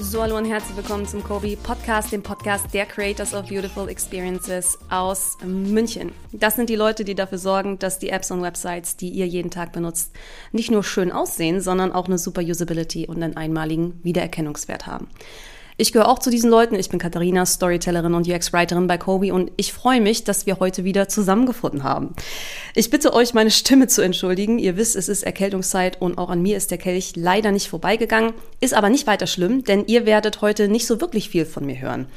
So, hallo und herzlich willkommen zum Kobi Podcast, dem Podcast der Creators of Beautiful Experiences aus München. Das sind die Leute, die dafür sorgen, dass die Apps und Websites, die ihr jeden Tag benutzt, nicht nur schön aussehen, sondern auch eine super Usability und einen einmaligen Wiedererkennungswert haben. Ich gehöre auch zu diesen Leuten. Ich bin Katharina, Storytellerin und UX-Writerin bei Kobe und ich freue mich, dass wir heute wieder zusammengefunden haben. Ich bitte euch, meine Stimme zu entschuldigen. Ihr wisst, es ist Erkältungszeit und auch an mir ist der Kelch leider nicht vorbeigegangen. Ist aber nicht weiter schlimm, denn ihr werdet heute nicht so wirklich viel von mir hören.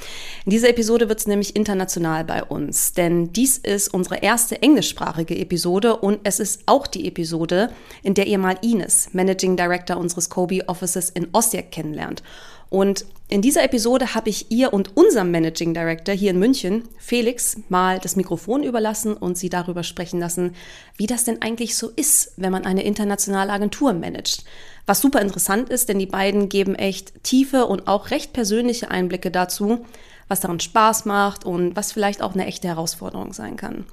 In dieser Episode wird es nämlich international bei uns, denn dies ist unsere erste englischsprachige Episode und es ist auch die Episode, in der ihr mal Ines, Managing Director unseres Kobe Offices in Osijek kennenlernt. Und in dieser Episode habe ich ihr und unserem Managing Director hier in München, Felix, mal das Mikrofon überlassen und sie darüber sprechen lassen, wie das denn eigentlich so ist, wenn man eine internationale Agentur managt. Was super interessant ist, denn die beiden geben echt tiefe und auch recht persönliche Einblicke dazu, was daran Spaß macht und was vielleicht auch eine echte Herausforderung sein kann.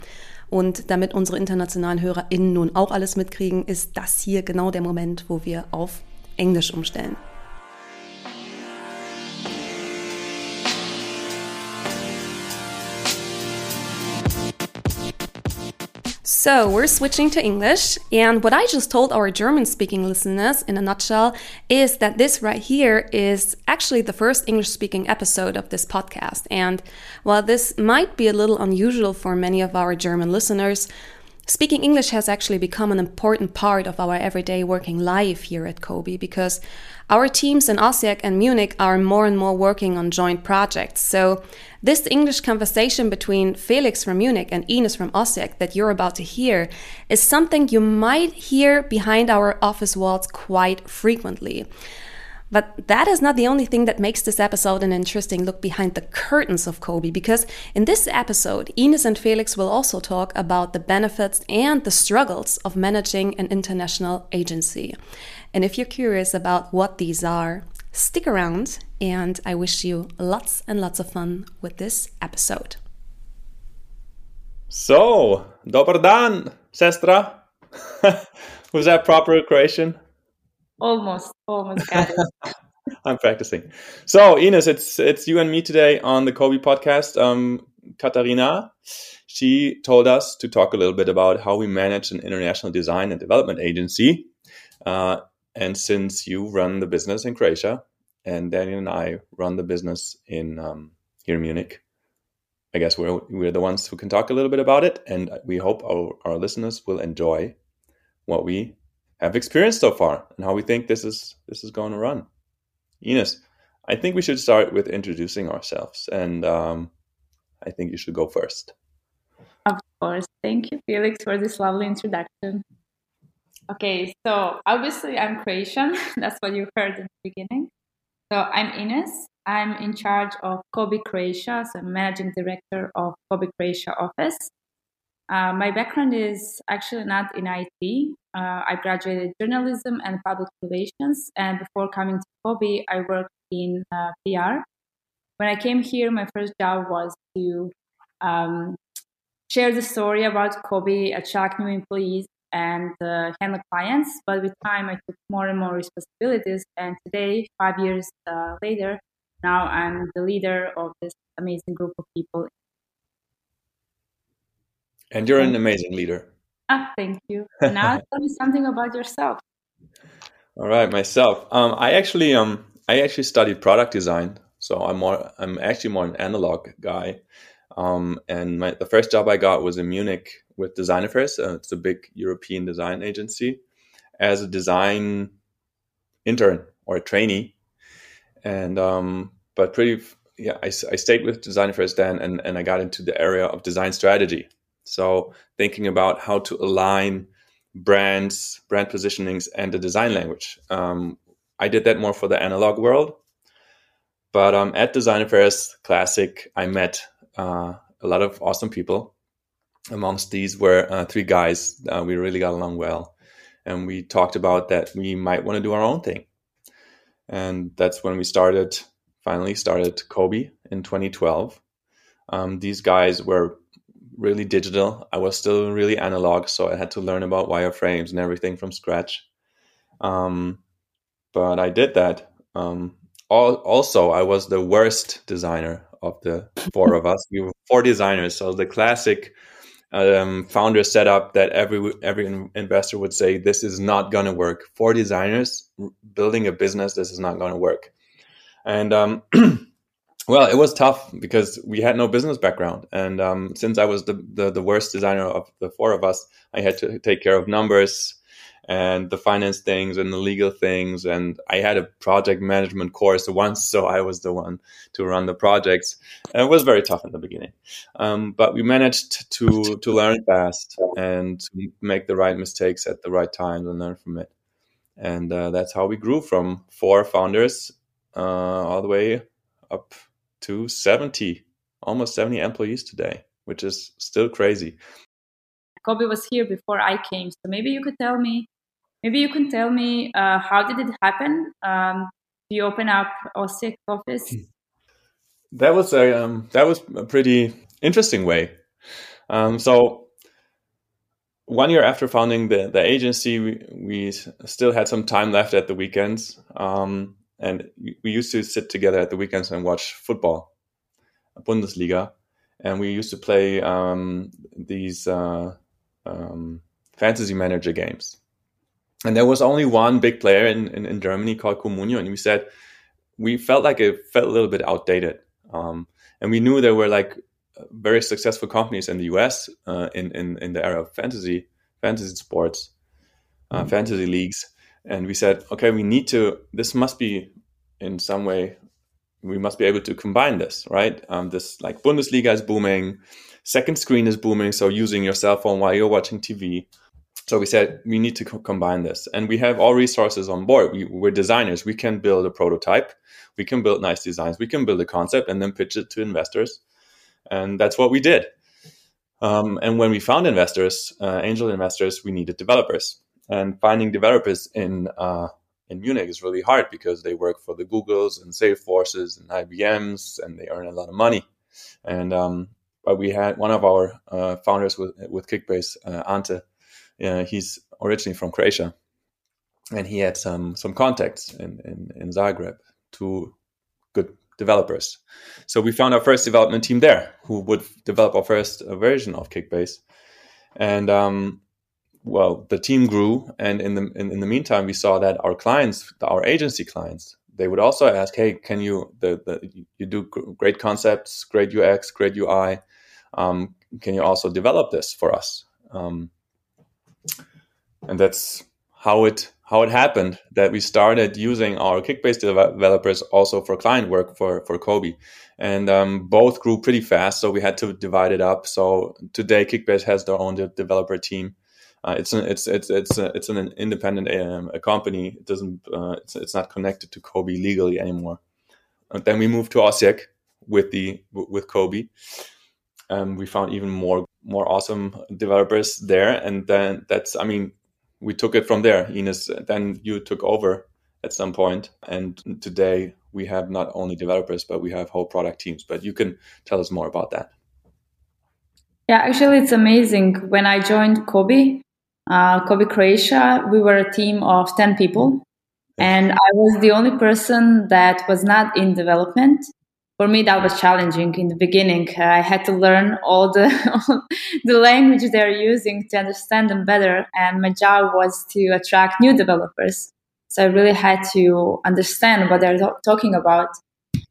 Und damit unsere internationalen HörerInnen nun auch alles mitkriegen, ist das hier genau der Moment, wo wir auf Englisch umstellen. So we're switching to English. And what I just told our German speaking listeners in a nutshell is that this right here is actually the first English speaking episode of this podcast. And while this might be a little unusual for many of our German listeners, Speaking English has actually become an important part of our everyday working life here at COBE because our teams in Osijek and Munich are more and more working on joint projects. So, this English conversation between Felix from Munich and Ines from Osijek that you're about to hear is something you might hear behind our office walls quite frequently. But that is not the only thing that makes this episode an interesting look behind the curtains of COBE, because in this episode, Ines and Felix will also talk about the benefits and the struggles of managing an international agency. And if you're curious about what these are, stick around, and I wish you lots and lots of fun with this episode. So, dobar dan, sestra. Was that proper Croatian? Almost, almost got it. I'm practicing. So, Ines, it's it's you and me today on the COBE podcast. Um, Katarina, she told us to talk a little bit about how we manage an international design and development agency. Uh, and since you run the business in Croatia, and Daniel and I run the business in um, here in Munich, I guess we're we're the ones who can talk a little bit about it, and we hope our our listeners will enjoy what we have experienced so far and how we think this is this is going to run. Ines, I think we should start with introducing ourselves, and um, I think you should go first. Of course, thank you, Felix, for this lovely introduction. Okay, so obviously I'm Croatian. That's what you heard in the beginning. So I'm Ines. I'm in charge of COBE Croatia, so managing director of COBE Croatia office. Uh, my background is actually not in IT. Uh, I graduated journalism and public relations, and before coming to COBE, I worked in uh, PR. When I came here, my first job was to um, share the story about COBE, attract new employees, and uh, handle clients. But with time, I took more and more responsibilities, and today, five years uh, later, now I'm the leader of this amazing group of people and you're an amazing leader. Ah, thank you. Now tell me something about yourself. All right, myself. Um, I actually um I actually studied product design, so I'm more I'm actually more an analog guy. Um, and my the first job I got was in Munich with Design Affairs. Uh, it's a big European design agency as a design intern or a trainee. And um, but pretty yeah, I, I stayed with Design Affairs then, and and I got into the area of design strategy. So thinking about how to align brands, brand positionings, and the design language. Um, I did that more for the analog world, but um, at Design Affairs Classic, I met uh, a lot of awesome people. Amongst these were uh, three guys. Uh, we really got along well, and we talked about that we might want to do our own thing, and that's when we started. Finally, started COBE in 2012. Um, these guys were really digital. I was still really analog, so I had to learn about wireframes and everything from scratch. Um, but I did that. Um, also I was the worst designer of the four of us. We were four designers, so the classic um, founder setup that every every investor would say this is not going to work. for designers building a business, this is not going to work. And um, well, it was tough because we had no business background, and um, since I was the, the, the worst designer of the four of us, I had to take care of numbers and the finance things and the legal things. And I had a project management course once, so I was the one to run the projects. And it was very tough in the beginning, um, but we managed to to learn fast and make the right mistakes at the right times and learn from it. And uh, that's how we grew from four founders uh, all the way up to 70, almost 70 employees today, which is still crazy. COBE was here before I came, so maybe you could tell me, maybe you can tell me uh, how did it happen? Um, you open up Osijek office? That was a um, that was a pretty interesting way. Um, so one year after founding the, the agency, we, we still had some time left at the weekends. Um, and we used to sit together at the weekends and watch football, Bundesliga, and we used to play um, these uh, um, fantasy manager games. And there was only one big player in, in, in, Germany called Comunio, and we said we felt like it felt a little bit outdated, um, and we knew there were like very successful companies in the US uh, in, in in the era of fantasy fantasy sports, uh, mm-hmm. fantasy leagues. And we said okay we need to this must be in some way we must be able to combine this right? Um, this like bundesliga is booming second screen is booming so using your cell phone while you're watching tv so we said we need to co- combine this. And we have all resources on board. We, we're designers. We can build a prototype. We can build nice designs. We can build a concept and then pitch it to investors. And that's what we did. Um, and when we found investors uh, angel investors we needed developers. And finding developers in uh, in Munich is really hard because they work for the Googles and Salesforces and IBMs, and they earn a lot of money. And um, but we had one of our uh, founders with with Kickbase, uh, Ante. Uh, he's originally from Croatia, and he had some some contacts in in, in Zagreb to good developers. So we found our first development team there, who would develop our first uh, version of Kickbase, and um, well, the team grew, and in the in, in, the meantime, we saw that our clients, our agency clients, they would also ask, "Hey, can you the, the you do great concepts, great UX, great UI? Um, can you also develop this for us?" Um, and that's how it how it happened that we started using our Kickbase developers also for client work for for COBE, and um, both grew pretty fast. So we had to divide it up. So today, Kickbase has their own developer team uh, it's an it's it's it's a, it's an independent um, company. It doesn't uh, it's, it's not connected to COBE legally anymore. And then we moved to Osijek with the with COBE. And we found even more more awesome developers there, and then that's I mean we took it from there. Ines, then you took over at some point, and today we have not only developers but we have whole product teams. But you can tell us more about that. Yeah, actually, it's amazing. When I joined COBE, uh, COBE Croatia, we were a team of 10 people. And I was the only person that was not in development. For me, that was challenging in the beginning. Uh, I had to learn all the the language they're using to understand them better, and my job was to attract new developers. So I really had to understand what they're talking about.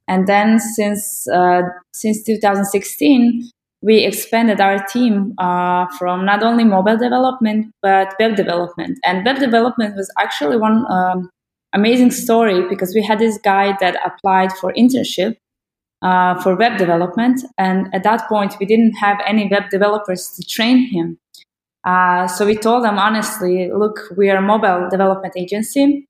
And then since uh, since 2016, we expanded our team uh, from not only mobile development but web development. And web development was actually one um, amazing story because we had this guy that applied for internship uh, for web development, and at that point we didn't have any web developers to train him. Uh, so we told them honestly, look, we are a mobile development agency.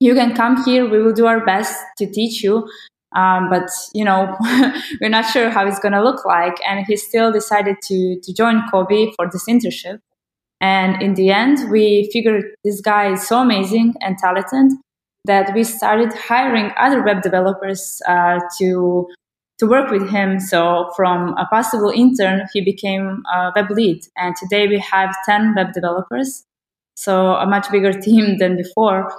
You can come here. We will do our best to teach you um, but you know we're not sure how it's going to look like and he still decided to to join COBE for this internship and in the end we figured this guy is so amazing and talented that we started hiring other web developers uh, to to work with him so from a possible intern he became a web lead and today we have 10 web developers so a much bigger team than before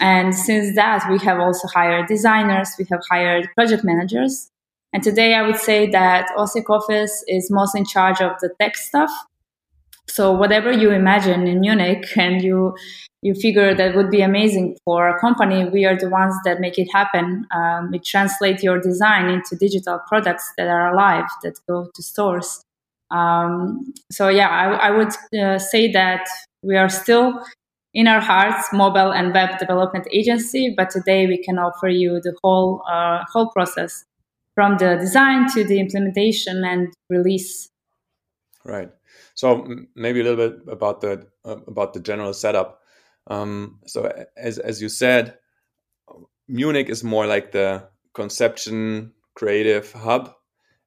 And since that, we have also hired designers, we have hired project managers. And today I would say that Osijek office is mostly in charge of the tech stuff. So whatever you imagine in Munich and you you figure that would be amazing for a company, we are the ones that make it happen. Um, we translate your design into digital products that are alive, that go to stores. Um, so yeah, I, I would uh, say that we are still in our hearts mobile and web development agency, but today we can offer you the whole uh, whole process from the design to the implementation and release. Right. So maybe a little bit about the uh, about the general setup. Um, so as as you said, Munich is more like the conception creative hub,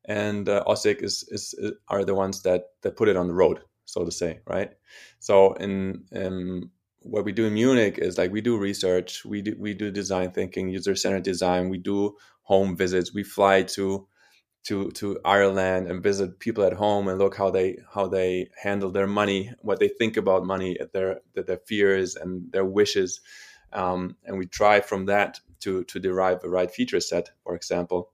and uh, Osijek is, is, is are the ones that that put it on the road, so to say, right? So in um, what we do in Munich is like we do research, we do we do design thinking, user centered design, we do home visits, we fly to to to Ireland and visit people at home and look how they how they handle their money, what they think about money, their their fears and their wishes, um, and we try from that to to derive the right feature set. For example,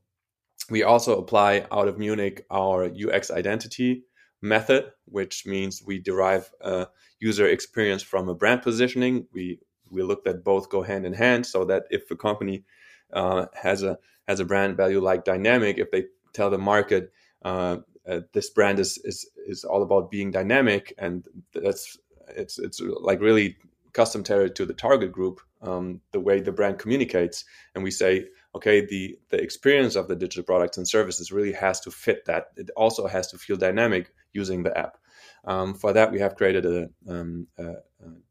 we also apply out of Munich our UX identity method, which means we derive a user experience from a brand positioning. We we looked at both go hand in hand, so that if a company uh, has a has a brand value like dynamic, if they tell the market uh, uh, this brand is, is is all about being dynamic, and that's it's it's like really custom tailored to the target group, um, the way the brand communicates, and we say, okay, the the experience of the digital products and services really has to fit that. It also has to feel dynamic using the app. Um, for that, we have created a, um, a, a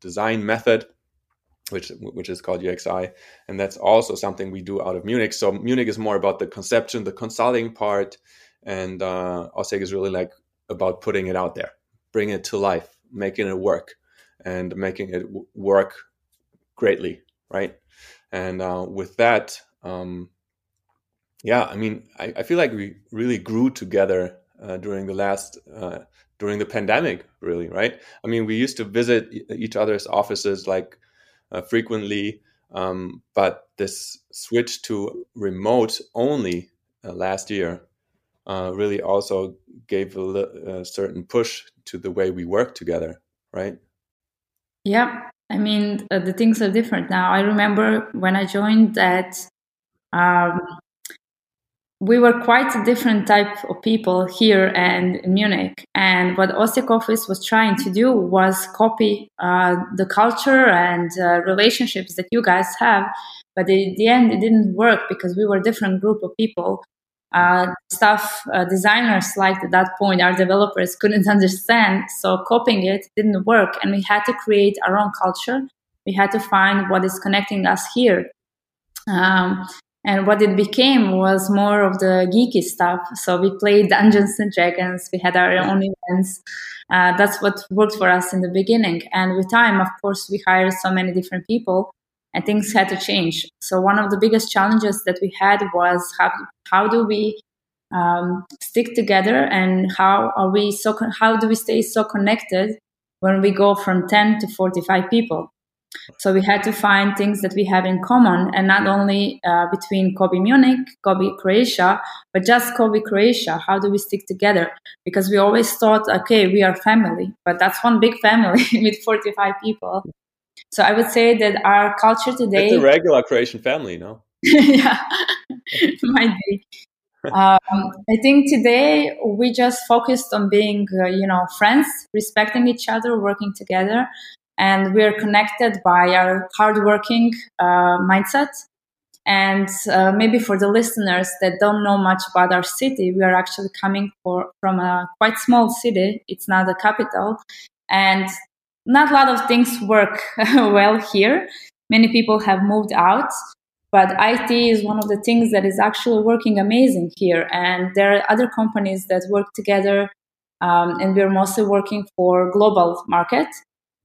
design method which which is called UXI, and that's also something we do out of Munich. So Munich is more about the conception, the consulting part, and uh, Osijek is really like about putting it out there, bringing it to life, making it work, and making it w- work greatly, right? And uh, with that, um, yeah, I mean, I, I, feel like we really grew together uh, during the last uh, during the pandemic, really, right? I mean, we used to visit each other's offices like frequently. Um, but this switch to remote only uh, last year uh, really also gave a, a, certain push to the way we work together, right? Yeah, I mean uh, the things are different now. I remember when I joined that um, we were quite a different type of people here and in Munich. And what Osijek Office was trying to do was copy uh, the culture and uh, relationships that you guys have. But in the end, it didn't work because we were a different group of people. Uh, stuff uh, designers liked at that point, our developers couldn't understand. So copying it didn't work. And we had to create our own culture. We had to find what is connecting us here. Um, and what it became was more of the geeky stuff. So we played Dungeons and Dragons. We had our own events. Uh, that's what worked for us in the beginning. And with time, of course, we hired so many different people, and things had to change. So one of the biggest challenges that we had was how how do we um, stick together, and how are we so how do we stay so connected when we go from ten to forty five people? So we had to find things that we have in common, and not only uh, between COBE Munich, COBE Croatia, but just COBE Croatia. How do we stick together? Because we always thought, okay, we are family, but that's one big family with 45 people. So I would say that our culture today. It's a regular Croatian family, no? yeah, might be. um, I think today we just focused on being, uh, you know, friends, respecting each other, working together, and we are connected by our hardworking uh, mindset. And uh, maybe for the listeners that don't know much about our city, we are actually coming for, from a quite small city. It's not the capital, and not a lot of things work well here. Many people have moved out, but IT is one of the things that is actually working amazing here. And there are other companies that work together, um, and we're mostly working for global market.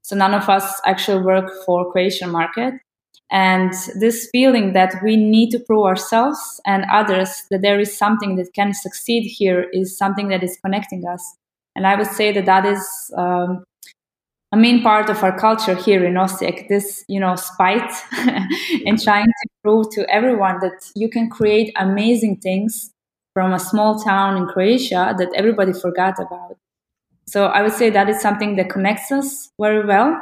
So none of us actually work for Croatian market. And this feeling that we need to prove ourselves and others that there is something that can succeed here is something that is connecting us. And I would say that that is um, a main part of our culture here in Osijek, this, you know, spite and trying to prove to everyone that you can create amazing things from a small town in Croatia that everybody forgot about. So I would say that is something that connects us very well.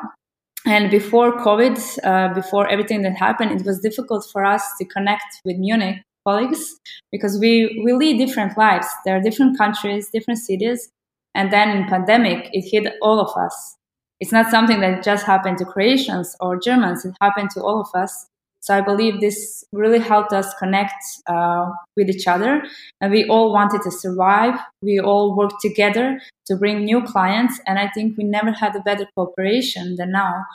And before COVID, uh, before everything that happened, it was difficult for us to connect with Munich colleagues because we, we lead different lives. There are different countries, different cities. And then in pandemic, it hit all of us it's not something that just happened to Croatians or Germans. It happened to all of us. So I believe this really helped us connect uh, with each other, and we all wanted to survive. We all worked together to bring new clients, and I think we never had a better cooperation than now.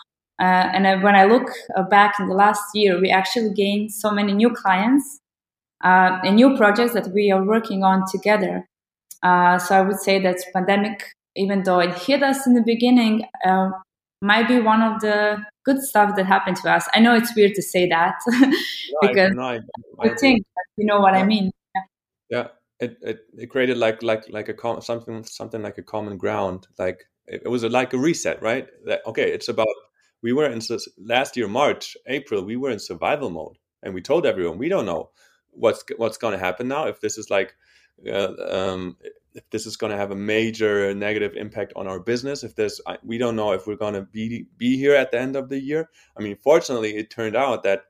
Uh, and I, when I look uh, back in the last year, we actually gained so many new clients uh, and new projects that we are working on together. Uh, so I would say that pandemic even though it hit us in the beginning, uh, might be one of the good stuff that happened to us. I know it's weird to say that because no, I, I, I think you know what yeah. I mean. Yeah. yeah. It, it, it created like like like a com- something something like a common ground like it, it was a, like a reset right that, okay it's about we were in last year march april we were in survival mode and we told everyone we don't know what's what's going to happen now if this is like uh, um, if this is going to have a major negative impact on our business if there's we don't know if we're going to be be here at the end of the year. I mean fortunately it turned out that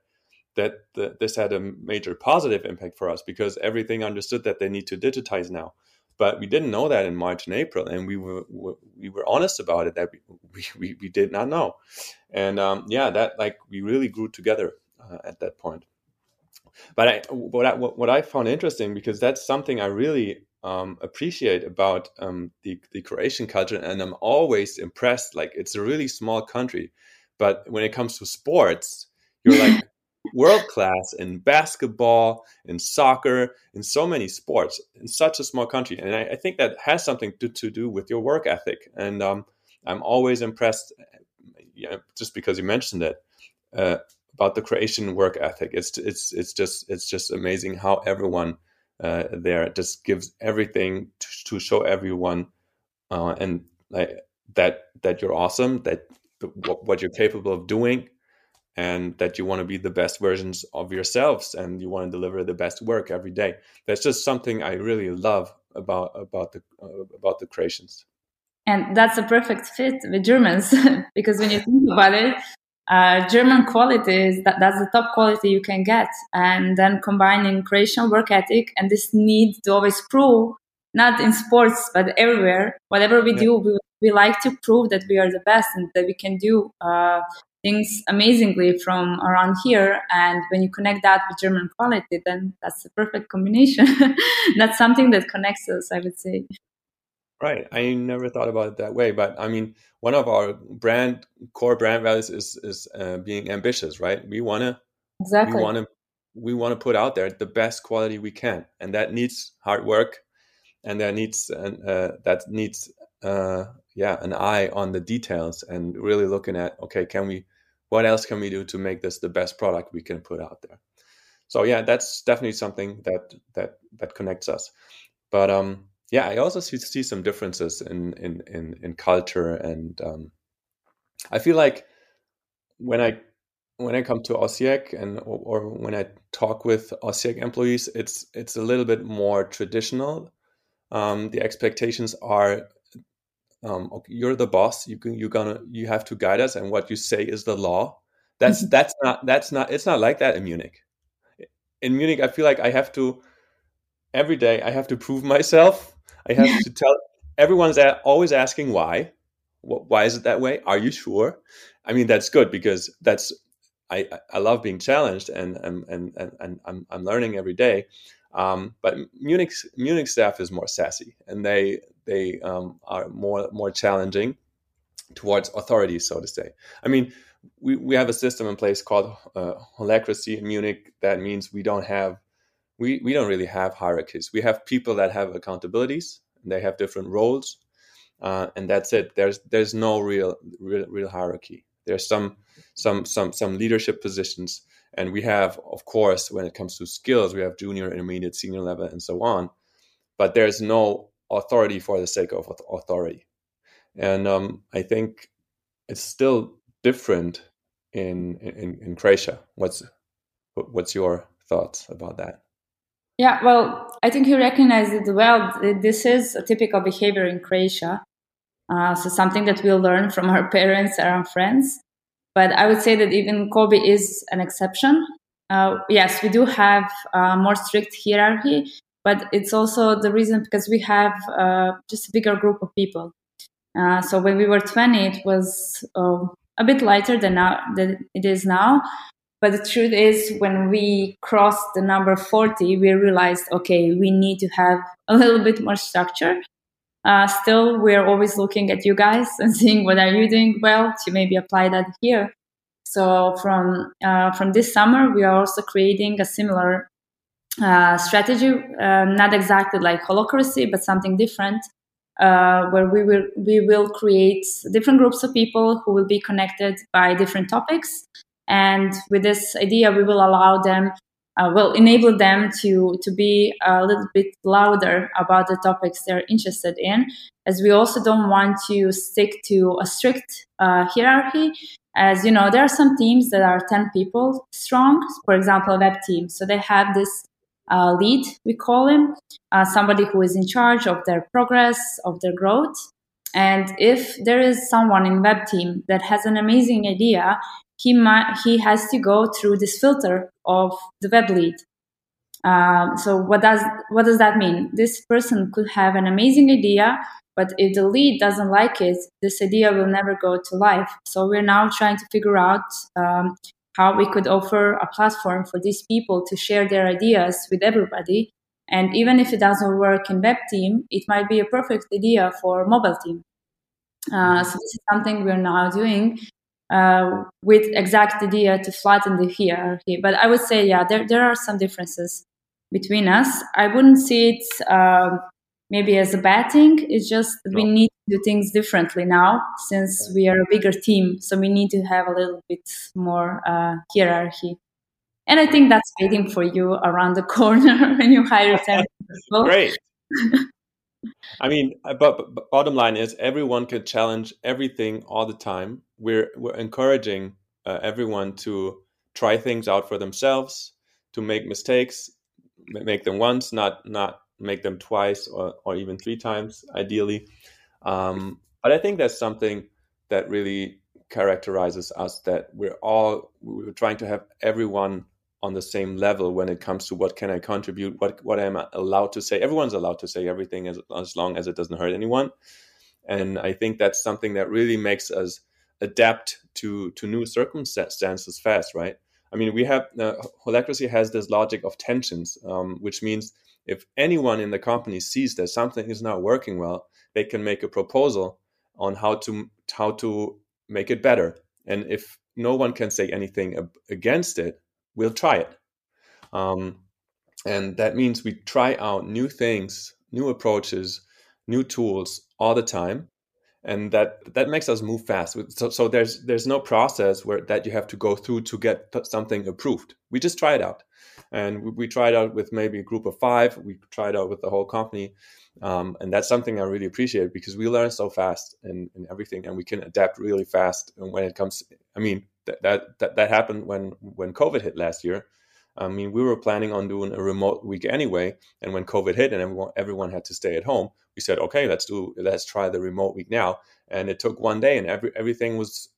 that the, this had a major positive impact for us because everything understood that they need to digitize now. But we didn't know that in march and april and we were we were honest about it that we we, we did not know. And um, yeah that like we really grew together uh, at that point. But I, what I what I found interesting because that's something I really um, appreciate about um, the, the Croatian culture, and I'm always impressed. Like it's a really small country, but when it comes to sports, you're like world class in basketball, in soccer, in so many sports in such a small country, and I, I think that has something to, to do with your work ethic. And um, I'm always impressed, know, just because you mentioned it. Uh, about the Croatian work ethic, it's it's it's just it's just amazing how everyone uh, there. Just gives everything to, to show everyone uh, and like that that you're awesome that what, what you're capable of doing and that you want to be the best versions of yourselves and you want to deliver the best work every day. That's just something i really love about about the uh, about the Croatians and that's a perfect fit with germans because when you think about it uh, German quality is that that's the top quality you can get, and then combining Croatian work ethic and this need to always prove, not in sports but everywhere, whatever we yeah. do, we, we like to prove that we are the best and that we can do uh, things amazingly from around here. And when you connect that with German quality, then that's the perfect combination. that's something that connects us, I would say. Right. I never thought about it that way, but I mean, one of our brand core brand values is is uh, being ambitious, right? We want to exactly. We want to we want to put out there the best quality we can, and that needs hard work, and that needs uh, that needs uh, yeah an eye on the details and really looking at okay, can we what else can we do to make this the best product we can put out there? So yeah, that's definitely something that that that connects us. But um, yeah, I also see, see some differences in in in, in culture, and um, I feel like when I when I come to Osijek and or, or, when I talk with Osijek employees, it's it's a little bit more traditional. Um, the expectations are um, you're the boss. You can, you're gonna you have to guide us, and what you say is the law. That's mm-hmm. that's not that's not it's not like that in Munich. In Munich, I feel like I have to every day. I have to prove myself I have to tell everyone's always asking why. Why is it that way? Are you sure? I mean, that's good because that's I, I love being challenged and and and, and I'm I'm learning every day. Um, but Munich Munich staff is more sassy and they they um, are more more challenging towards authority, so to say. I mean, we, we have a system in place called uh, holacracy in Munich. That means we don't have we, we don't really have hierarchies. We have people that have accountabilities. And they have different roles, uh, and that's it. There's there's no real, real real hierarchy. There's some some some some leadership positions, and we have, of course, when it comes to skills, we have junior, intermediate, senior level, and so on. But there's no authority for the sake of authority, and um, I think it's still different in in, in Croatia. What's what's your thoughts about that? Yeah, well, I think you recognize it well. This is a typical behavior in Croatia. Uh, so something that we learn from our parents and our friends. But I would say that even COBE is an exception. Uh, yes, we do have a more strict hierarchy, but it's also the reason because we have uh, just a bigger group of people. Uh, so when we were 20, it was uh, a bit lighter than now than it is now. But the truth is, when we crossed the number 40, we realized, okay, we need to have a little bit more structure. Uh, still, we're always looking at you guys and seeing what are you doing well to maybe apply that here. So from uh, from this summer, we are also creating a similar uh, strategy, uh, not exactly like Holacracy, but something different, uh, where we will we will create different groups of people who will be connected by different topics, and with this idea, we will allow them, uh, will enable them to to be a little bit louder about the topics they're interested in, as we also don't want to stick to a strict uh, hierarchy. As you know, there are some teams that are 10 people strong, for example, a web team. So they have this uh, lead, we call him, uh, somebody who is in charge of their progress, of their growth. And if there is someone in web team that has an amazing idea, he might, he has to go through this filter of the web lead. Um, so what does what does that mean? This person could have an amazing idea, but if the lead doesn't like it, this idea will never go to life. So we're now trying to figure out um, how we could offer a platform for these people to share their ideas with everybody. And even if it doesn't work in web team, it might be a perfect idea for mobile team. Uh, so this is something we're now doing uh, with exact idea to flatten the hierarchy. But I would say, yeah, there, there are some differences between us. I wouldn't see it uh, maybe as a bad thing. It's just no. we need to do things differently now since we are a bigger team. So we need to have a little bit more uh, hierarchy. And I think that's waiting for you around the corner when you hire 10 people. Great. I mean, uh, but, but, bottom line is everyone can challenge everything all the time. We're we're encouraging uh, everyone to try things out for themselves, to make mistakes, make them once, not not make them twice or, or even three times, ideally. Um, but I think that's something that really characterizes us that we're all we're trying to have everyone on the same level when it comes to what can I contribute, what what am I allowed to say. Everyone's allowed to say everything as as long as it doesn't hurt anyone. And I think that's something that really makes us adapt to to new circumstances fast, right? I mean, we have uh, holacracy has this logic of tensions, um, which means if anyone in the company sees that something is not working well, they can make a proposal on how to how to make it better. And if no one can say anything against it, we'll try it. Um, and that means we try out new things, new approaches, new tools all the time and that that makes us move fast. So, so there's there's no process where that you have to go through to get something approved. We just try it out. And we, we try it out with maybe a group of five. We try it out with the whole company. Um, and that's something i really appreciate because we learn so fast in, in everything and we can adapt really fast and when it comes i mean that, that that happened when when covid hit last year I mean, we were planning on doing a remote week anyway, and when COVID hit and everyone everyone had to stay at home, we said, okay, let's do let's try the remote week now. And it took one day, and every everything was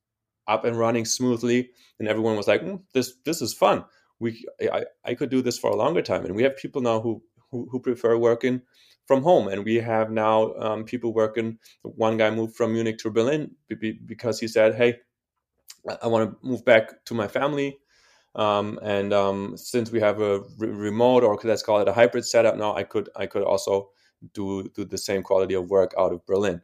up and running smoothly, and everyone was like, mm, this this is fun. We I, I could do this for a longer time, and we have people now who who, who prefer working from home, and we have now um, people working. One guy moved from Munich to Berlin because he said, hey. I want to move back to my family um, and um, since we have a re- remote or let's call it a hybrid setup now, I could I could also do do the same quality of work out of Berlin.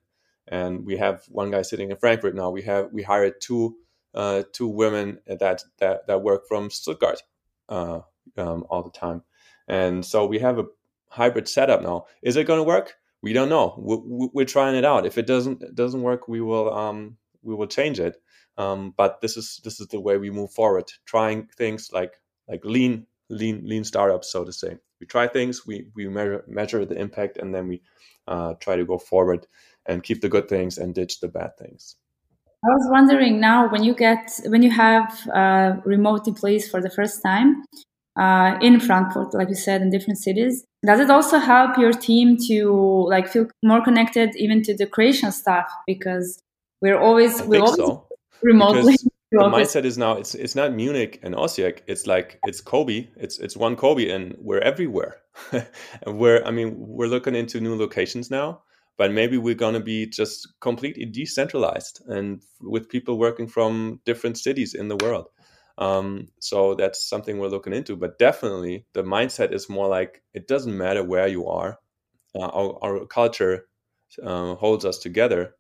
And we have one guy sitting in Frankfurt now. We have we hired two uh, two women that that that work from Stuttgart uh, um, all the time. And so we have a hybrid setup now. Is it going to work? We don't know. We're, we're, trying it out. If it doesn't doesn't work, we will um, we will change it. Um, but this is this is the way we move forward, trying things like like lean lean lean startups, so to say. We try things, we we measure measure the impact, and then we uh, try to go forward and keep the good things and ditch the bad things. I was wondering now when you get when you have uh, remote employees for the first time uh, in Frankfurt, like you said, in different cities, does it also help your team to like feel more connected even to the creation stuff because we're always we're always so. Remotely. the mindset is now it's it's not Munich and Osijek. It's like it's COBE. It's it's one COBE, and we're everywhere. and we're I mean we're looking into new locations now, but maybe we're gonna be just completely decentralized and with people working from different cities in the world. Um, so that's something we're looking into. But definitely, the mindset is more like it doesn't matter where you are. Uh, our, our, culture uh, holds us together,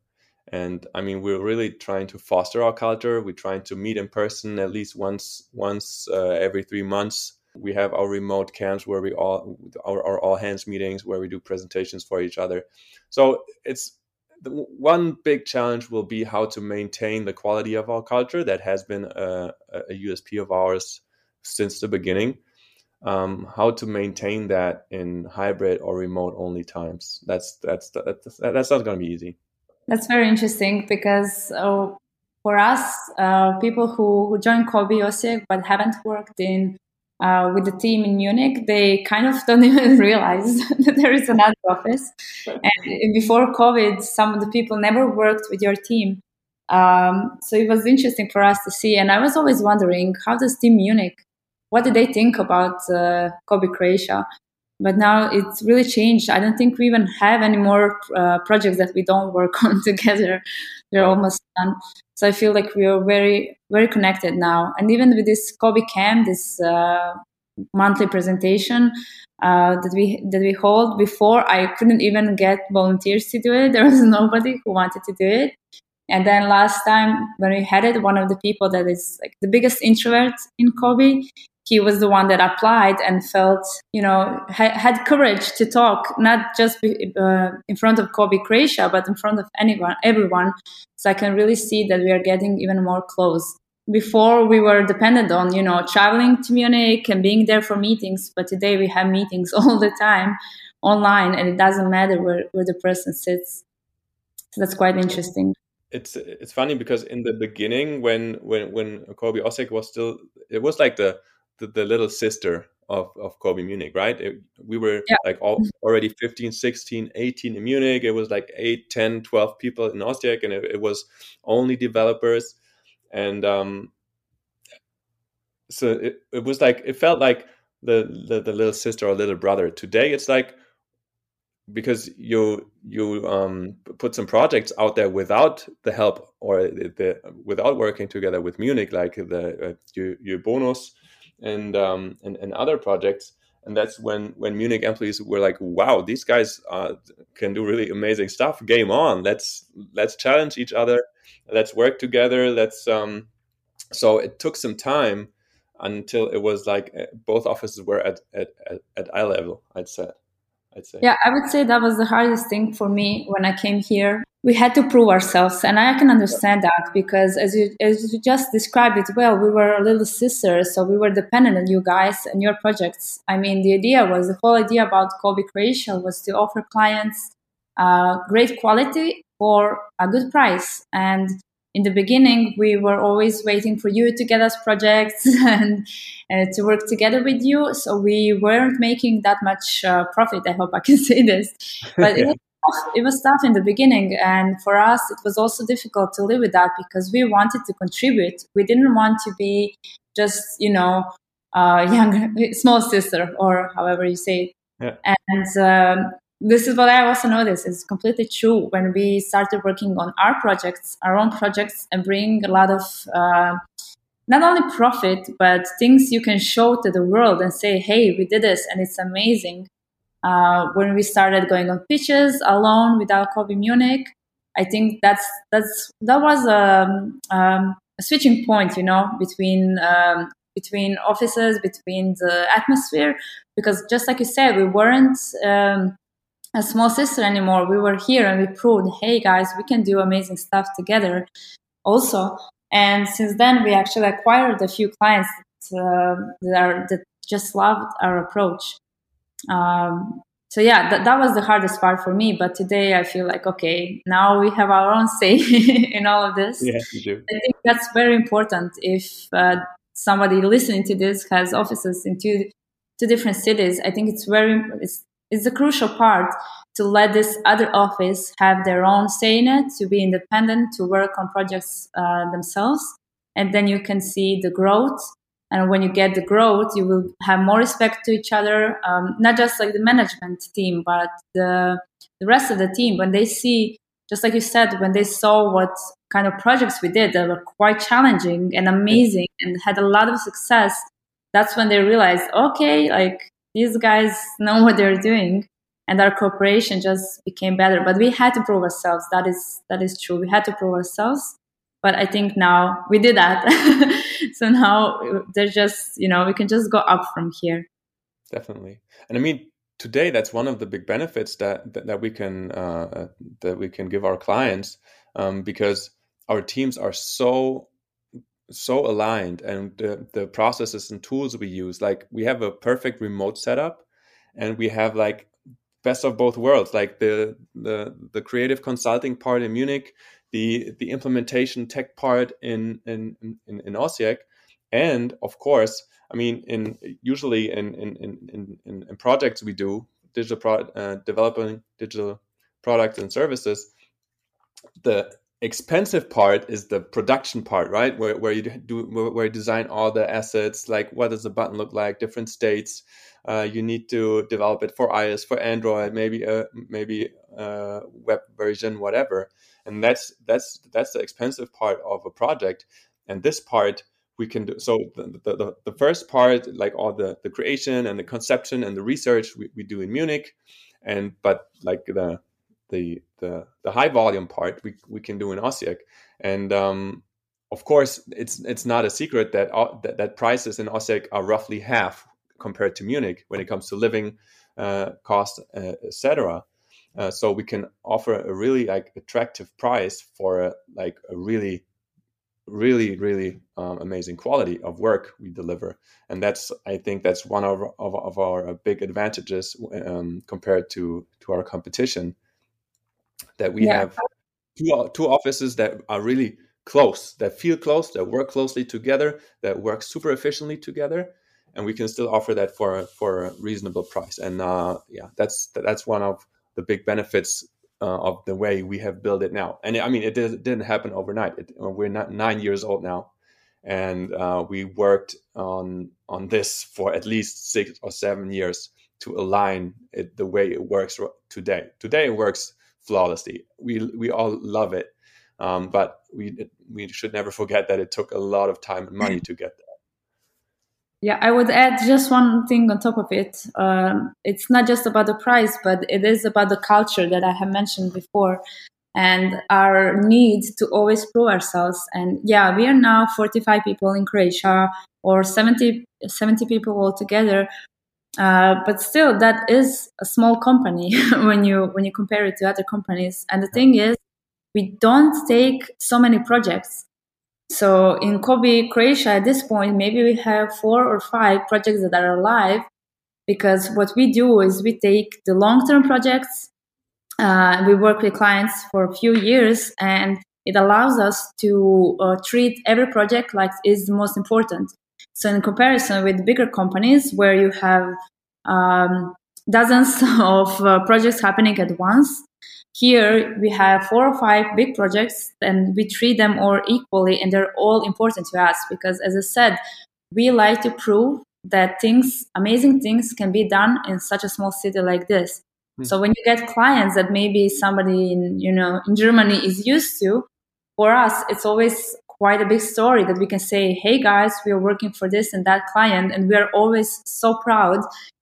and I mean we're really trying to foster our culture. We're trying to meet in person at least once once uh, every three months. We have our remote camps where we all our, our all hands meetings where we do presentations for each other. So it's the one big challenge will be how to maintain the quality of our culture that has been a, a USP of ours since the beginning. Um, how to maintain that in hybrid or remote only times. That's that's that's, that's not going to be easy. That's very interesting because uh, for us, uh, people who, who join COBE Osijek but haven't worked in uh, with the team in Munich, they kind of don't even realize that there is another office. And before COVID, some of the people never worked with your team. Um, so it was interesting for us to see. And I was always wondering, how does Team Munich, what do they think about uh, COBE Croatia? But now it's really changed. I don't think we even have any more uh, projects that we don't work on together. They're almost done. So I feel like we are very, very connected now. And even with this COBE Camp, this uh, monthly presentation uh, that we that we hold before, I couldn't even get volunteers to do it. There was nobody who wanted to do it. And then last time when we had it, one of the people that is like the biggest introvert in COBE, he was the one that applied and felt, you know, ha- had courage to talk, not just be, uh, in front of COBE Croatia, but in front of anyone, everyone. So I can really see that we are getting even more close. Before we were dependent on, you know, traveling to Munich and being there for meetings, but today we have meetings all the time online, and it doesn't matter where, where the person sits. So that's quite interesting it's it's funny because in the beginning when when when COBE Osijek was still it was like the the, the little sister of, of COBE Munich, right? It, we were yeah. like all, already 15, 16, 18 in Munich. It was like 8, 10, 12 people in Osijek, and it, it was only developers. And um, so it, it was like, it felt like the, the, the little sister or little brother. Today, it's like, because you you um, put some projects out there without the help or the, the without working together with Munich, like the uh, you, you bonus and um, and, and other projects. And that's when when munich employees were like wow these guys uh, can do really amazing stuff. Game on. Let's let's challenge each other. Let's work together. Let's um so it took some time until it was like uh, both offices were at at, at, at eye level i'd say i'd say. Yeah i would say that was the hardest thing for me when i came here we had to prove ourselves and i can understand that because as you as you just described it well we were a little sisters so we were dependent on you guys and your projects. I mean the idea was the whole idea about COBE Croatia was to offer clients uh, great quality for a good price. And in the beginning we were always waiting for you to get us projects and uh, to work together with you. So we weren't making that much uh, profit i hope i can say this. But it was it was tough in the beginning and for us it was also difficult to live with that because we wanted to contribute. We didn't want to be just you know uh, young small sister or however you say it. Yeah. and um, this is what i also noticed. It's completely true. When we started working on our projects our own projects and bring a lot of uh, not only profit but things you can show to the world and say hey we did this and it's amazing uh, when we started going on pitches alone without COBE Munich, I think that's that's that was a, um, um, a switching point, you know, between um, between offices, between the atmosphere, because just like you said, we weren't um, a small sister anymore. We were here and we proved, hey guys, we can do amazing stuff together. Also, and since then, we actually acquired a few clients that, uh, that, are, that just loved our approach. Um, so yeah, that, that was the hardest part for me. But today I feel like, okay, now we have our own say in all of this. Yeah, you do. I think that's very important. If uh, somebody listening to this has offices in two, two different cities, I think it's very, it's, it's a crucial part to let this other office have their own say in it, to be independent, to work on projects uh, themselves. And then you can see the growth and when you get the growth you will have more respect to each other um, not just like the management team but the the rest of the team. When they see just like you said when they saw what kind of projects we did that were quite challenging and amazing and had a lot of success that's when they realized okay like these guys know what they're doing and our cooperation just became better. But we had to prove ourselves. That is that is true. We had to prove ourselves but i think now we did that. So now there's just you know we can just go up from here. Definitely. And i mean today that's one of the big benefits that that, that we can uh, that we can give our clients um, because our teams are so so aligned and the, the processes and tools we use like we have a perfect remote setup and we have like best of both worlds like the the the creative consulting part in munich the the implementation tech part in in in, in Osijek, and of course, I mean, in usually in in in in, in projects we do digital pro, uh, developing digital products and services, the expensive part is the production part, right? Where where you do where you design all the assets, like what does the button look like, different states. Uh, you need to develop it for iOS, for Android, maybe a maybe a web version, whatever and that's that's that's the expensive part of a project and this part we can do so the, the, the first part like all the the creation and the conception and the research we, we do in munich and but like the the the, the high volume part we, we can do in Osijek. and um, of course it's it's not a secret that, uh, that, that prices in Osijek are roughly half compared to Munich when it comes to living uh, cost, uh, etc. Uh, so we can offer a really like attractive price for a, like a really really really um, amazing quality of work we deliver and that's i think that's one of, of, of our big advantages um, compared to to our competition that we yeah. have two, two offices that are really close that feel close that work closely together that work super efficiently together and we can still offer that for for a reasonable price and uh, yeah that's that's one of the big benefits uh, of the way we have built it now. And I mean, it, did, not happen overnight. It, we're not nine years old now, and uh, we worked on on this for at least six or seven years to align it the way it works today. Today it works flawlessly. We we all love it, um, but we we should never forget that it took a lot of time and money to get there. Yeah, I would add just one thing on top of it. Um, it's not just about the price, but it is about the culture that I have mentioned before and our need to always prove ourselves. And yeah, we are now 45 people in Croatia or 70, 70 people altogether. Uh, but still, that is a small company when you when you compare it to other companies. And the thing is, we don't take so many projects so in COBE Croatia at this point, maybe we have four or five projects that are alive because what we do is we take the long-term projects, uh, we work with clients for a few years and it allows us to uh, treat every project like is the most important. So in comparison with bigger companies where you have um, dozens of uh, projects happening at once, here we have four or five big projects and we treat them all equally and they're all important to us because as I said, we like to prove that things, amazing things can be done in such a small city like this. Mm. So when you get clients that maybe somebody in, you know, in Germany is used to, for us, it's always quite a big story that we can say, Hey guys, we are working for this and that client. And we are always so proud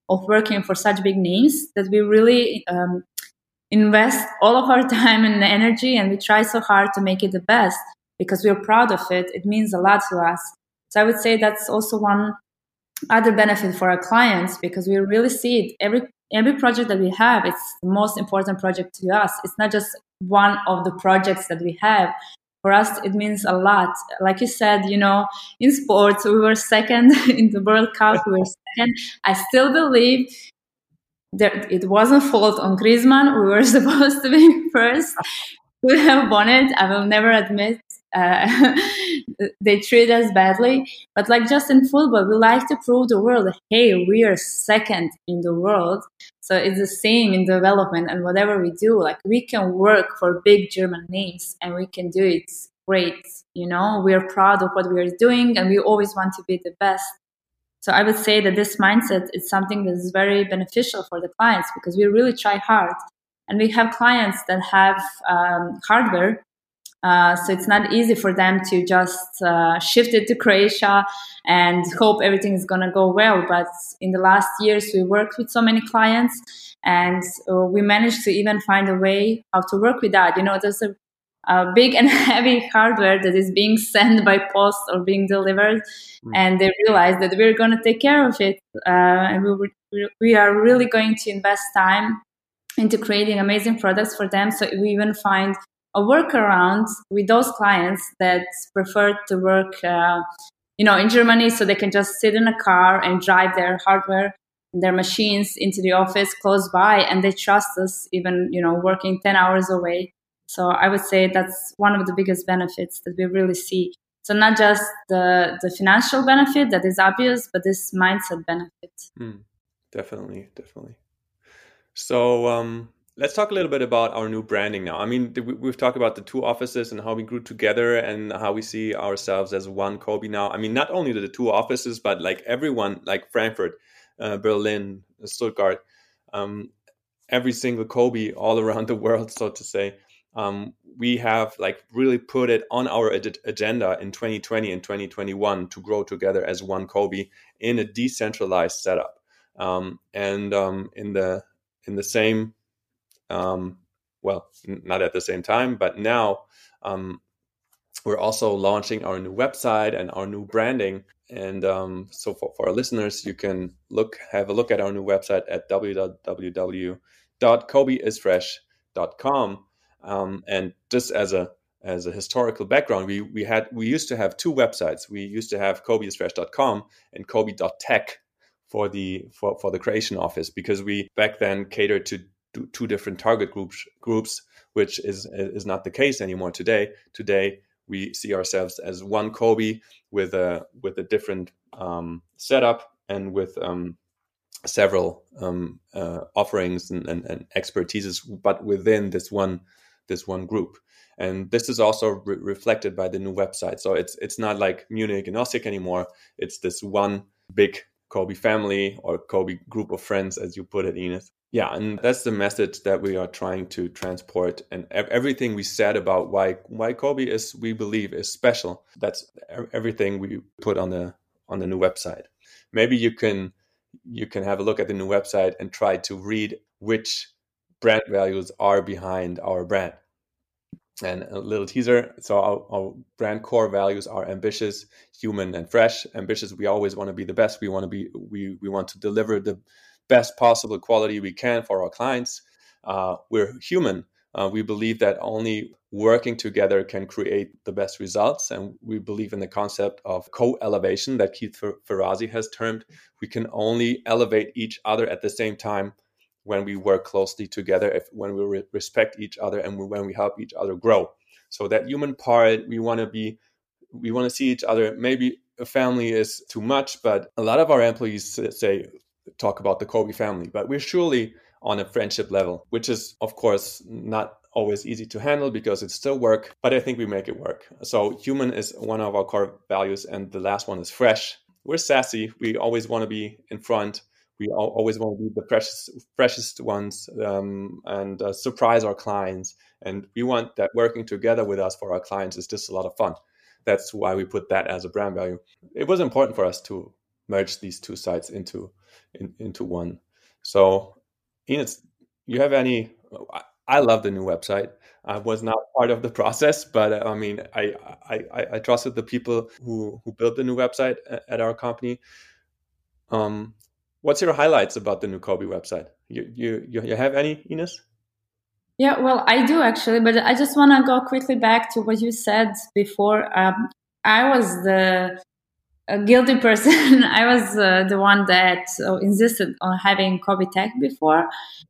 of working for such big names that we really um, invest all of our time and energy and we try so hard to make it the best because we're proud of it. It means a lot to us. So I would say that's also one other benefit for our clients because we really see it. Every every project that we have it's the most important project to us. It's not just one of the projects that we have. For us it means a lot. Like you said you know in sports we were second in the world cup. We were second. I still believe there, it wasn't fault on Griezmann. We were supposed to be first. We have won it. I will never admit uh, they treat us badly. But like just in football, we like to prove the world, hey, we are second in the world. So it's the same in development and whatever we do, like we can work for big German names and we can do it great. You know, we are proud of what we are doing and we always want to be the best. So I would say that this mindset is something that is very beneficial for the clients because we really try hard. And we have clients that have um, hardware uh, so it's not easy for them to just uh, shift it to Croatia and hope everything is going to go well. But in the last years, we worked with so many clients and uh, we managed to even find a way how to work with that. You know, there's a, a big and heavy hardware that is being sent by post or being delivered. Mm. And they realize that we're going to take care of it. Uh, and we, we are really going to invest time into creating amazing products for them. So we even find a workaround with those clients that prefer to work, uh, you know, in Germany, so they can just sit in a car and drive their hardware, and their machines into the office close by, and they trust us, even you know, working ten hours away. So I would say that's one of the biggest benefits that we really see. So not just the the financial benefit that is obvious, but this mindset benefit. Mm, definitely, definitely. So um, let's talk a little bit about our new branding now. I mean, we've talked about the two offices and how we grew together and how we see ourselves as one COBE now. I mean, not only the two offices, but like everyone, like Frankfurt, uh, Berlin, Stuttgart, um, every single COBE all around the world, so to say. Um, we have like really put it on our ad- agenda in 2020 and 2021 to grow together as one COBE in a decentralized setup. Um, and um, in the in the same um, well, not at the same time, but now um, we're also launching our new website and our new branding. And um, so for, for our listeners, you can look have a look at our new website at www.cobeisfresh.com. Um, and just as a as a historical background, we we had we used to have two websites. We used to have cobeisfresh.com and cobe.tech for the for, for the creation office because we back then catered to two different target groups groups which is is not the case anymore today today we see ourselves as one COBE with a with a different um, setup and with um, several um, uh, offerings and, and, and, expertises but within this one this one group. And this is also re- reflected by the new website. So it's it's not like munich and osijek anymore. It's this one big COBE family or COBE group of friends as you put it Ines. Yeah and that's the message that we are trying to transport. And everything we said about why why COBE is we believe is special. That's everything we put on the on the new website. Maybe you can you can have a look at the new website and try to read which brand values are behind our brand and a little teaser so our, our brand core values are ambitious human and fresh ambitious we always want to be the best we want to be we we want to deliver the best possible quality we can for our clients. Uh, we're human. Uh, we believe that only working together can create the best results. And we believe in the concept of co elevation that Keith Ferrazzi has termed. We can only elevate each other at the same time when we work closely together, if, when we re- respect each other and when we help each other grow. So, that human part, we want to be, we want to see each other. Maybe a family is too much, but a lot of our employees say, talk about the COBE family, but we're surely on a friendship level, which is, of course, not always easy to handle because it's still work, but I think we make it work. So, human is one of our core values, and the last one is fresh. We're sassy. We always want to be in front. We always want to be the precious, freshest ones um, and uh, surprise our clients. And we want that working together with us for our clients is just a lot of fun. That's why we put that as a brand value. It was important for us to merge these two sites into in, into one. So, Ines, you have any? I love the new website. I was not part of the process, but uh, I mean, I, I, I trusted the people who, who built the new website at our company. Um, what's your highlights about the new COBE website? You, you, you have any, Ines? Yeah, well, I do actually, but I just want to go quickly back to what you said before. Um, I was the a guilty person. I was uh, the one that uh, insisted on having COBE Tech before.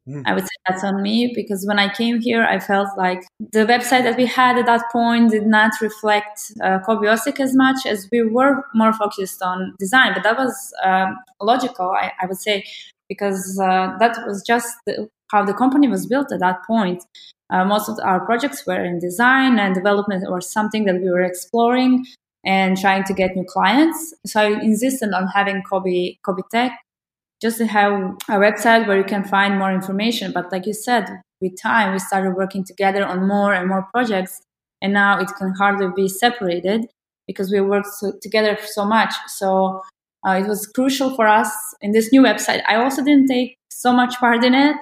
Mm. I would say that's on me because when I came here, I felt like the website that we had at that point did not reflect uh, COBE Osijek as much as we were more focused on design. But that was um, logical, I, I, would say, because uh, that was just the, how the company was built at that point. Uh, most of our projects were in design and development or something that we were exploring and trying to get new clients. So I insisted on having COBE, COBE Tech just to have a website where you can find more information. But like you said, with time, we started working together on more and more projects. And now it can hardly be separated because we worked so, together so much. So uh, it was crucial for us in this new website. I also didn't take so much part in it.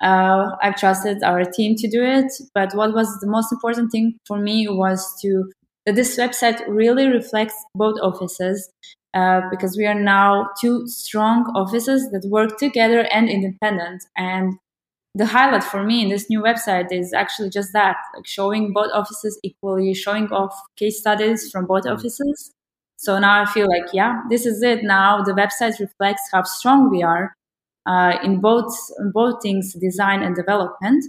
Uh, I've trusted our team to do it. But what was the most important thing for me was to that this website really reflects both offices uh, because we are now two strong offices that work together and independent. And the highlight for me in this new website is actually just that, like showing both offices equally, showing off case studies from both offices. So now I feel like, yeah, this is it. Now the website reflects how strong we are uh, in both in both things, design and development.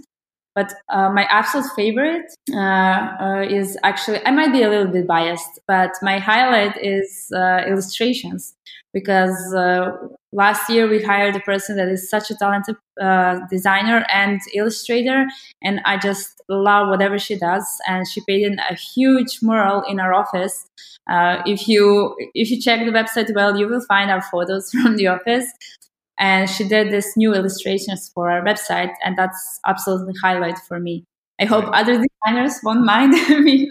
But uh, my absolute favorite uh, uh, is actually, I might be a little bit biased, but my highlight is uh, illustrations because uh, last year we hired a person that is such a talented designer and illustrator, and I just love whatever she does. And she painted a huge mural in our office. if you if you check the website well, you will find our photos from the office and she did this new illustrations for our website and that's absolutely highlight for me. I hope right. other designers won't mind me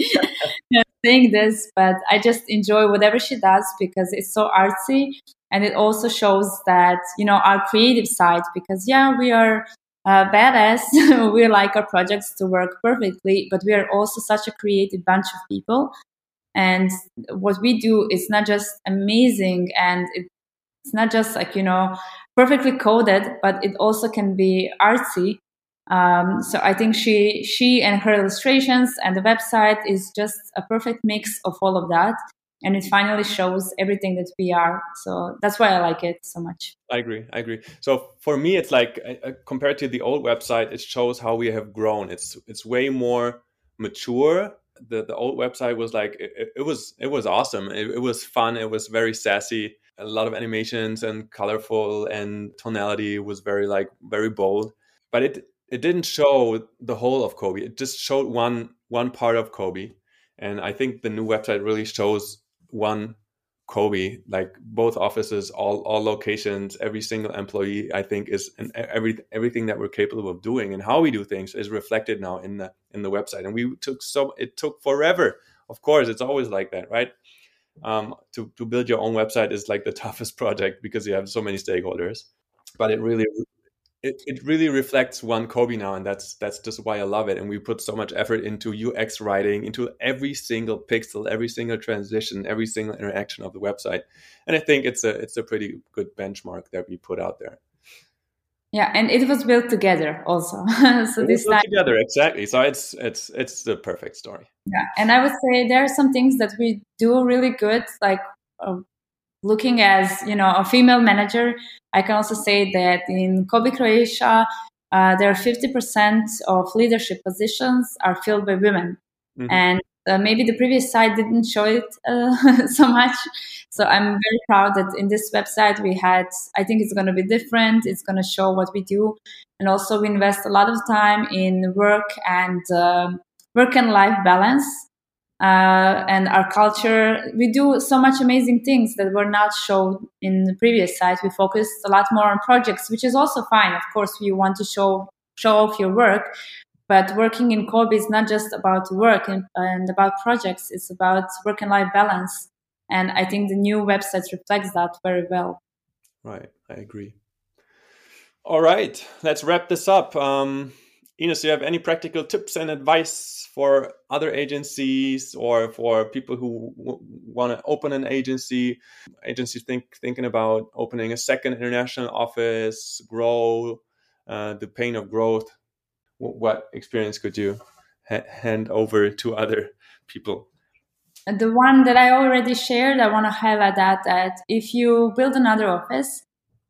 saying this but i just enjoy whatever she does because it's so artsy and it also shows that you know our creative side because yeah we are uh, badass. We like our projects to work perfectly but we are also such a creative bunch of people. And what we do is not just amazing and it, it's not just like you know perfectly coded, but it also can be artsy. Um, so I think she she and her illustrations and the website is just a perfect mix of all of that, and it finally shows everything that we are. So that's why I like it so much. I agree. I agree. So for me, it's like uh, uh compared to the old website, it shows how we have grown. It's it's way more mature. The the old website was like it, it was it was awesome. It, it was fun. It was very sassy a lot of animations and colorful and tonality was very like very bold. But it it didn't show the whole of COBE. It just showed one one part of COBE. And i think the new website really shows one COBE. Like both offices all all locations every single employee i think is and every everything that we're capable of doing and how we do things is reflected now in the in the website. And we took so it took forever. Of course it's always like that right um, to, to build your own website is like the toughest project because you have so many stakeholders. But it really it, it really reflects one COBE now and that's that's just why i love it. And we put so much effort into ux writing into every single pixel every single transition every single interaction of the website. And i think it's a it's a pretty good benchmark that we put out there yeah and it was built together also. So it this time together exactly. So it's it's it's the perfect story. Yeah and i would say there are some things that we do really good like uh, looking as you know a female manager. I can also say that in COBE croatia uh, there are 50% of leadership positions are filled by women. Mm-hmm. and uh, maybe the previous site didn't show it uh, so much. So I'm very proud that in this website we had, I think it's going to be different. It's going to show what we do. And also we invest a lot of time in work and uh, work and life balance. Uh, and our culture, we do so much amazing things that were not shown in the previous site. We focused a lot more on projects, which is also fine. Of course, we want to show show off your work, but working in COBE is not just about work and, and about projects. It's about work and life balance. And I think the new website reflects that very well. Right. I agree. All right. Let's wrap this up. Um, Ines, do you have any practical tips and advice for other agencies or for people who want to open an agency? Agencies think thinking about opening a second international office, grow, uh, the pain of growth what experience could you ha hand over to other people? the one that I already shared, I want to highlight that that if you build another office,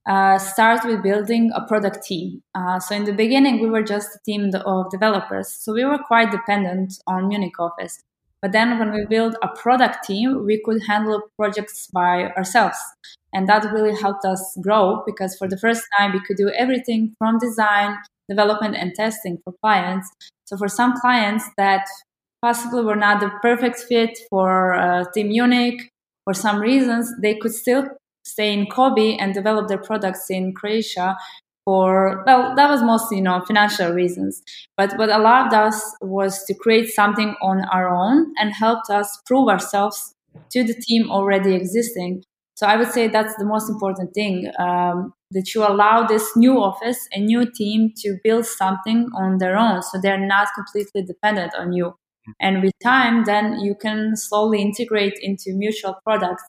uh, start with building a product team. Uh, so in the beginning, we were just a team of developers, so we were quite dependent on Munich office. But then when we built a product team, we could handle projects by ourselves. And that really helped us grow because for the first time, we could do everything from design, development, and testing for clients. So for some clients that possibly were not the perfect fit for uh, Team Munich, for some reasons, they could still stay in COBE and develop their products in Croatia for well that was mostly you know financial reasons but what allowed us was to create something on our own and helped us prove ourselves to the team already existing so i would say that's the most important thing um, that you allow this new office a new team to build something on their own so they're not completely dependent on you and with time then you can slowly integrate into mutual products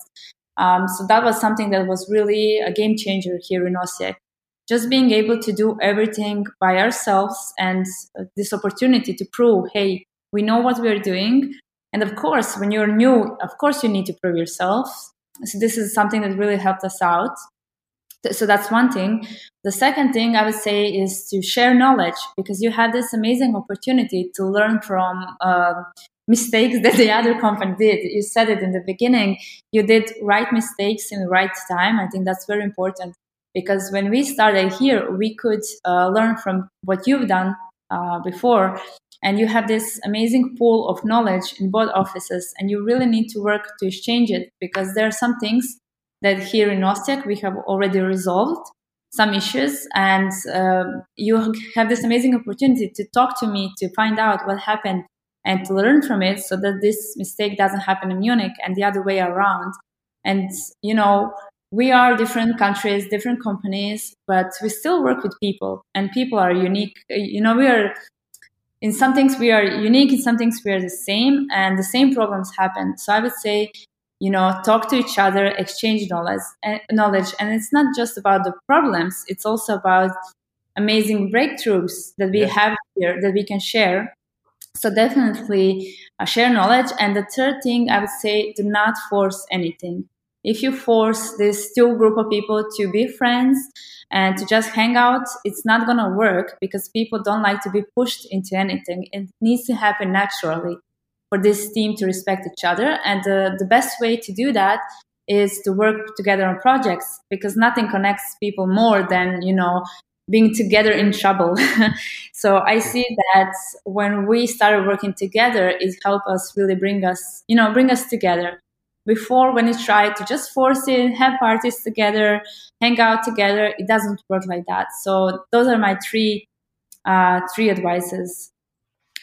um, so that was something that was really a game changer here in Osijek just being able to do everything by ourselves and this opportunity to prove, hey, we know what we're doing. And of course, when you're new, of course, you need to prove yourself. So this is something that really helped us out. So that's one thing. The second thing I would say is to share knowledge because you have this amazing opportunity to learn from uh, mistakes that the other company did. You said it in the beginning. You did right mistakes in the right time. I think that's very important because when we started here, we could uh, learn from what you've done uh, before. And you have this amazing pool of knowledge in both offices, and you really need to work to exchange it because there are some things that here in Osijek we have already resolved some issues, and uh, you have this amazing opportunity to talk to me to find out what happened and to learn from it so that this mistake doesn't happen in Munich and the other way around. And, you know, we are different countries, different companies, but we still work with people and people are unique. You know, we are in some things we are unique, in some things we are the same and the same problems happen. So I would say, you know, talk to each other, exchange knowledge, eh, knowledge. And it's not just about the problems. It's also about amazing breakthroughs that we yeah. have here that we can share. So definitely uh, share knowledge. And the third thing I would say, do not force anything if you force this two group of people to be friends and to just hang out, it's not going to work because people don't like to be pushed into anything. It needs to happen naturally for this team to respect each other. And uh, the best way to do that is to work together on projects because nothing connects people more than, you know, being together in trouble. so I see that when we started working together, it helped us really bring us, you know, bring us together before when you try to just force it have parties together hang out together it doesn't work like that so those are my three uh, three advices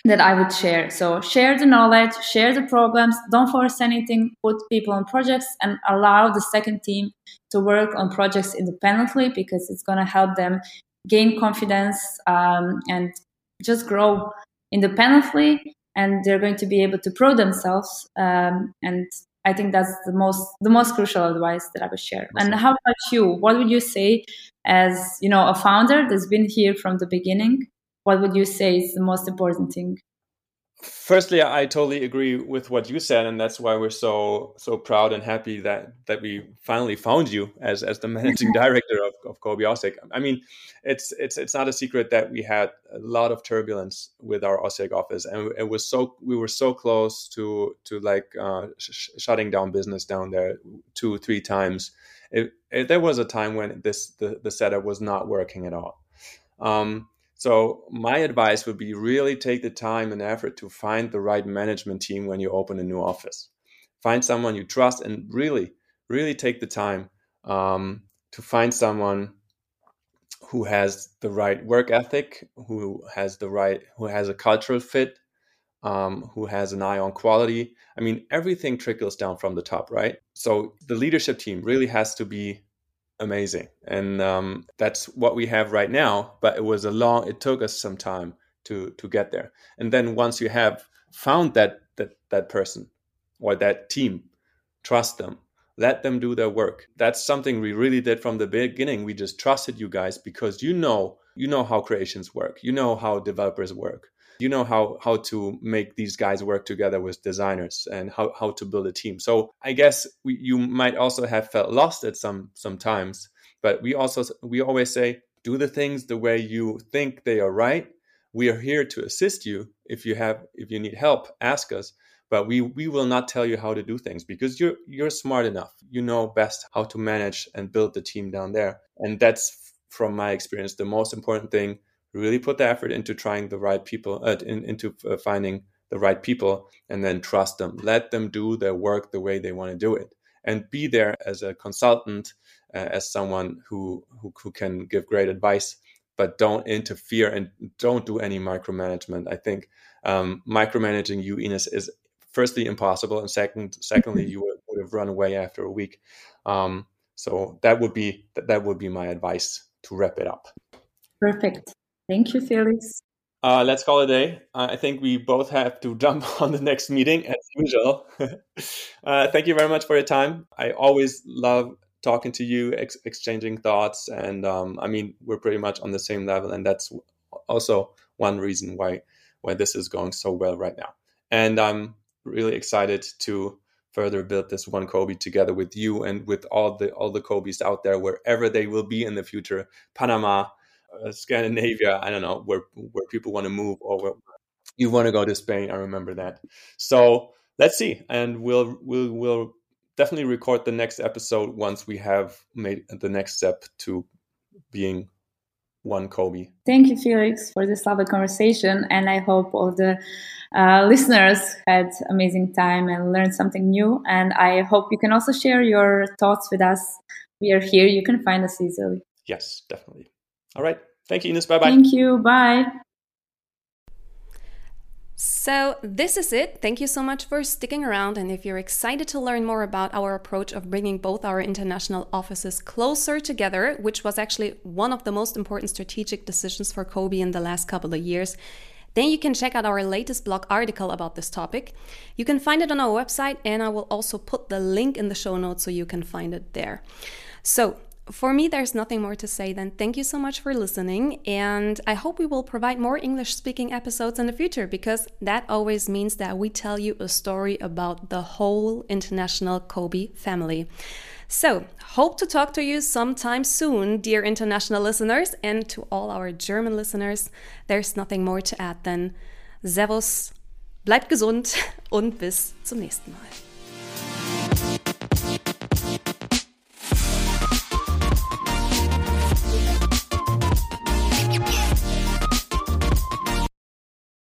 that i would share so share the knowledge share the problems don't force anything put people on projects and allow the second team to work on projects independently because it's going to help them gain confidence um, and just grow independently and they're going to be able to pro themselves um, and I think that's the most the most crucial advice that I would share. Awesome. And how about you? What would you say as you know a founder that's been here from the beginning? What would you say is the most important thing? Firstly, I totally agree with what you said, and that's why we're so so proud and happy that that we finally found you as as the managing director of, of COBE Osijek. I mean, it's it's it's not a secret that we had a lot of turbulence with our Osijek office, and it was so we were so close to to like uh, sh- shutting down business down there two three times. It, it, there was a time when this the, the setup was not working at all. Um, so my advice would be really take the time and effort to find the right management team when you open a new office. Find someone you trust and really, really take the time um, to find someone who has the right work ethic, who has the right, who has a cultural fit, um, who has an eye on quality. I mean, everything trickles down from the top, right? So the leadership team really has to be amazing. And um, that's what we have right now but it was a long it took us some time to to get there. And then once you have found that that that person or that team trust them let them do their work. That's something we really did from the beginning. We just trusted you guys because you know you know how creations work. You know how developers work you know how how to make these guys work together with designers and how, how to build a team. So i guess we, you might also have felt lost at some sometimes but we also we always say do the things the way you think they are right. We are here to assist you if you have if you need help ask us but we we will not tell you how to do things because you're you're smart enough. You know best how to manage and build the team down there. And that's from my experience the most important thing really put the effort into trying the right people uh, in, into uh, finding the right people and then trust them. Let them do their work the way they want to do it and be there as a consultant uh, as someone who, who who can give great advice but don't interfere and don't do any micromanagement. I think um, micromanaging you ines is firstly impossible and second secondly mm-hmm. you would, would have run away after a week. Um, so that would be that, that would be my advice to wrap it up. Perfect thank you felix uh, let's call it a day. Uh, I think we both have to jump on the next meeting as usual. uh, thank you very much for your time. I always love talking to you, ex- exchanging thoughts, and um, I mean we're pretty much on the same level, and that's also one reason why why this is going so well right now. And I'm really excited to further build this one COBE together with you and with all the all the COBE's out there wherever they will be in the future, Panama, Scandinavia, I don't know where where people want to move or where you want to go to Spain. I remember that. So let's see, and we'll we'll we'll definitely record the next episode once we have made the next step to being one COBE. Thank you, Felix, for this lovely conversation, and I hope all the uh, listeners had amazing time and learned something new. And I hope you can also share your thoughts with us. We are here. You can find us easily. Yes, definitely. All right. Thank you, Ines. Bye bye. Thank you. Bye. So, this is it. Thank you so much for sticking around. And if you're excited to learn more about our approach of bringing both our international offices closer together, which was actually one of the most important strategic decisions for COBE in the last couple of years, then you can check out our latest blog article about this topic. You can find it on our website, and I will also put the link in the show notes so you can find it there. So, for me, there's nothing more to say than thank you so much for listening. And I hope we will provide more English speaking episodes in the future because that always means that we tell you a story about the whole international COBE family. So, hope to talk to you sometime soon, dear international listeners. And to all our German listeners, there's nothing more to add than Servus, bleibt gesund und bis zum nächsten Mal.